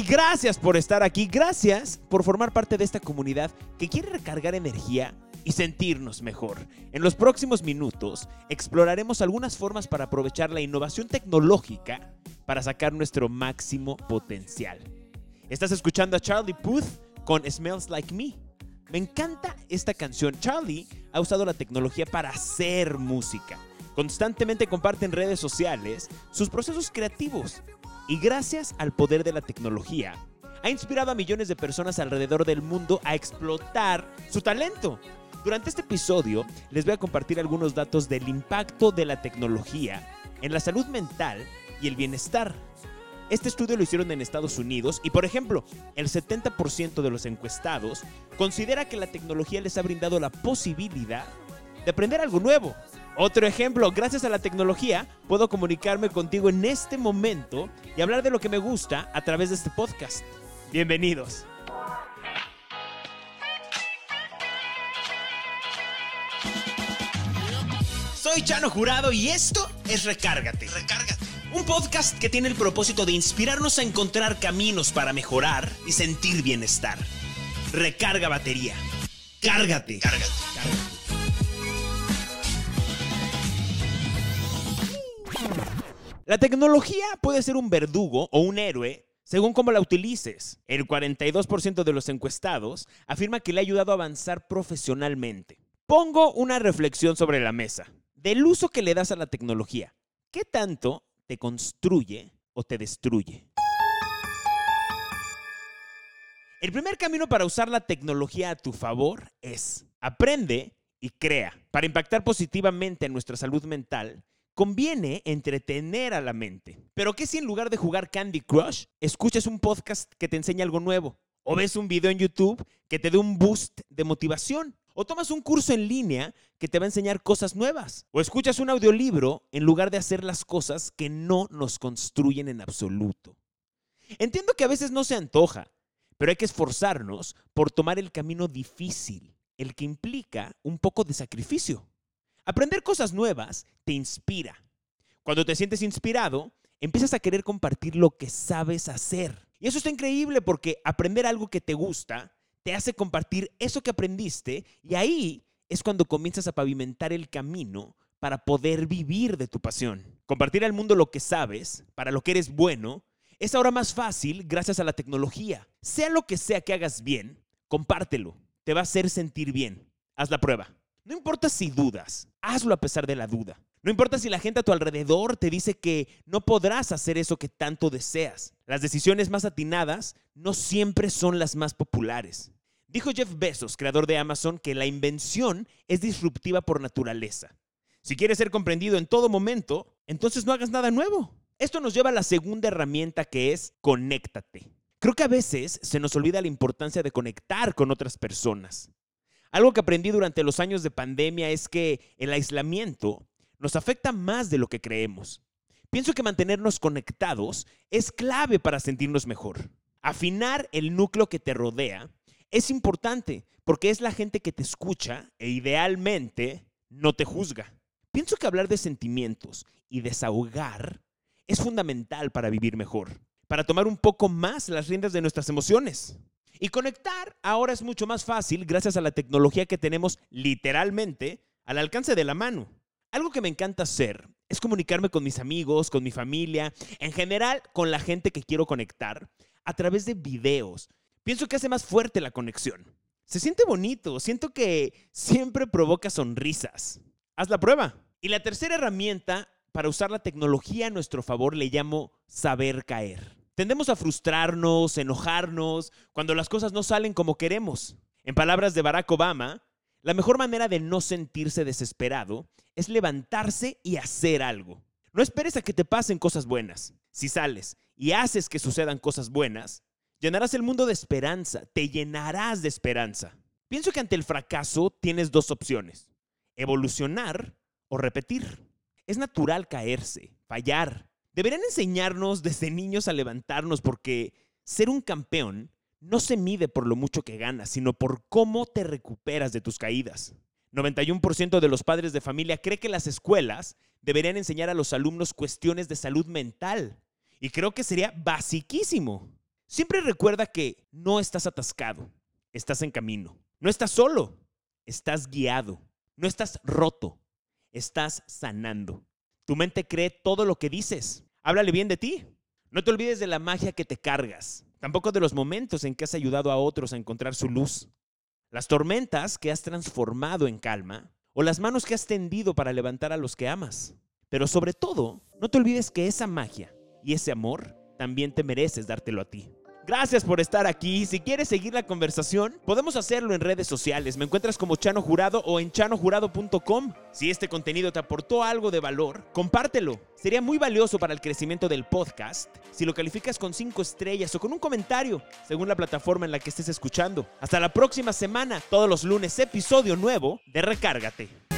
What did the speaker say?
Gracias por estar aquí. Gracias por formar parte de esta comunidad que quiere recargar energía y sentirnos mejor. En los próximos minutos exploraremos algunas formas para aprovechar la innovación tecnológica para sacar nuestro máximo potencial. Estás escuchando a Charlie Puth con Smells Like Me. Me encanta esta canción. Charlie ha usado la tecnología para hacer música. Constantemente comparte en redes sociales sus procesos creativos y gracias al poder de la tecnología ha inspirado a millones de personas alrededor del mundo a explotar su talento. Durante este episodio les voy a compartir algunos datos del impacto de la tecnología en la salud mental y el bienestar. Este estudio lo hicieron en Estados Unidos y, por ejemplo, el 70% de los encuestados considera que la tecnología les ha brindado la posibilidad de aprender algo nuevo. Otro ejemplo, gracias a la tecnología puedo comunicarme contigo en este momento y hablar de lo que me gusta a través de este podcast. Bienvenidos. Soy Chano Jurado y esto es Recárgate. Recárgate. Un podcast que tiene el propósito de inspirarnos a encontrar caminos para mejorar y sentir bienestar. Recarga batería. Cárgate. Cárgate. Cárgate. La tecnología puede ser un verdugo o un héroe según cómo la utilices. El 42% de los encuestados afirma que le ha ayudado a avanzar profesionalmente. Pongo una reflexión sobre la mesa. Del uso que le das a la tecnología, ¿qué tanto te construye o te destruye? El primer camino para usar la tecnología a tu favor es aprende y crea. Para impactar positivamente en nuestra salud mental, conviene entretener a la mente. Pero ¿qué si en lugar de jugar Candy Crush, escuchas un podcast que te enseña algo nuevo? ¿O ves un video en YouTube que te dé un boost de motivación? ¿O tomas un curso en línea que te va a enseñar cosas nuevas? ¿O escuchas un audiolibro en lugar de hacer las cosas que no nos construyen en absoluto? Entiendo que a veces no se antoja, pero hay que esforzarnos por tomar el camino difícil, el que implica un poco de sacrificio. Aprender cosas nuevas te inspira. Cuando te sientes inspirado, empiezas a querer compartir lo que sabes hacer. Y eso está increíble porque aprender algo que te gusta te hace compartir eso que aprendiste y ahí es cuando comienzas a pavimentar el camino para poder vivir de tu pasión. Compartir al mundo lo que sabes, para lo que eres bueno, es ahora más fácil gracias a la tecnología. Sea lo que sea que hagas bien, compártelo. Te va a hacer sentir bien. Haz la prueba. No importa si dudas, hazlo a pesar de la duda. No importa si la gente a tu alrededor te dice que no podrás hacer eso que tanto deseas. Las decisiones más atinadas no siempre son las más populares. Dijo Jeff Bezos, creador de Amazon, que la invención es disruptiva por naturaleza. Si quieres ser comprendido en todo momento, entonces no hagas nada nuevo. Esto nos lleva a la segunda herramienta que es conéctate. Creo que a veces se nos olvida la importancia de conectar con otras personas. Algo que aprendí durante los años de pandemia es que el aislamiento nos afecta más de lo que creemos. Pienso que mantenernos conectados es clave para sentirnos mejor. Afinar el núcleo que te rodea es importante porque es la gente que te escucha e idealmente no te juzga. Pienso que hablar de sentimientos y desahogar es fundamental para vivir mejor, para tomar un poco más las riendas de nuestras emociones. Y conectar ahora es mucho más fácil gracias a la tecnología que tenemos literalmente al alcance de la mano. Algo que me encanta hacer es comunicarme con mis amigos, con mi familia, en general con la gente que quiero conectar a través de videos. Pienso que hace más fuerte la conexión. Se siente bonito, siento que siempre provoca sonrisas. Haz la prueba. Y la tercera herramienta para usar la tecnología a nuestro favor le llamo saber caer. Tendemos a frustrarnos, enojarnos, cuando las cosas no salen como queremos. En palabras de Barack Obama, la mejor manera de no sentirse desesperado es levantarse y hacer algo. No esperes a que te pasen cosas buenas. Si sales y haces que sucedan cosas buenas, llenarás el mundo de esperanza, te llenarás de esperanza. Pienso que ante el fracaso tienes dos opciones, evolucionar o repetir. Es natural caerse, fallar, Deberían enseñarnos desde niños a levantarnos porque ser un campeón no se mide por lo mucho que ganas, sino por cómo te recuperas de tus caídas. 91% de los padres de familia cree que las escuelas deberían enseñar a los alumnos cuestiones de salud mental. Y creo que sería basiquísimo. Siempre recuerda que no estás atascado, estás en camino. No estás solo, estás guiado. No estás roto, estás sanando. Tu mente cree todo lo que dices. Háblale bien de ti. No te olvides de la magia que te cargas, tampoco de los momentos en que has ayudado a otros a encontrar su luz. Las tormentas que has transformado en calma o las manos que has tendido para levantar a los que amas. Pero sobre todo, no te olvides que esa magia y ese amor también te mereces dártelo a ti. Gracias por estar aquí. Si quieres seguir la conversación, podemos hacerlo en redes sociales. Me encuentras como Chano Jurado o en chanojurado.com. Si este contenido te aportó algo de valor, compártelo. Sería muy valioso para el crecimiento del podcast si lo calificas con 5 estrellas o con un comentario, según la plataforma en la que estés escuchando. Hasta la próxima semana, todos los lunes, episodio nuevo de Recárgate.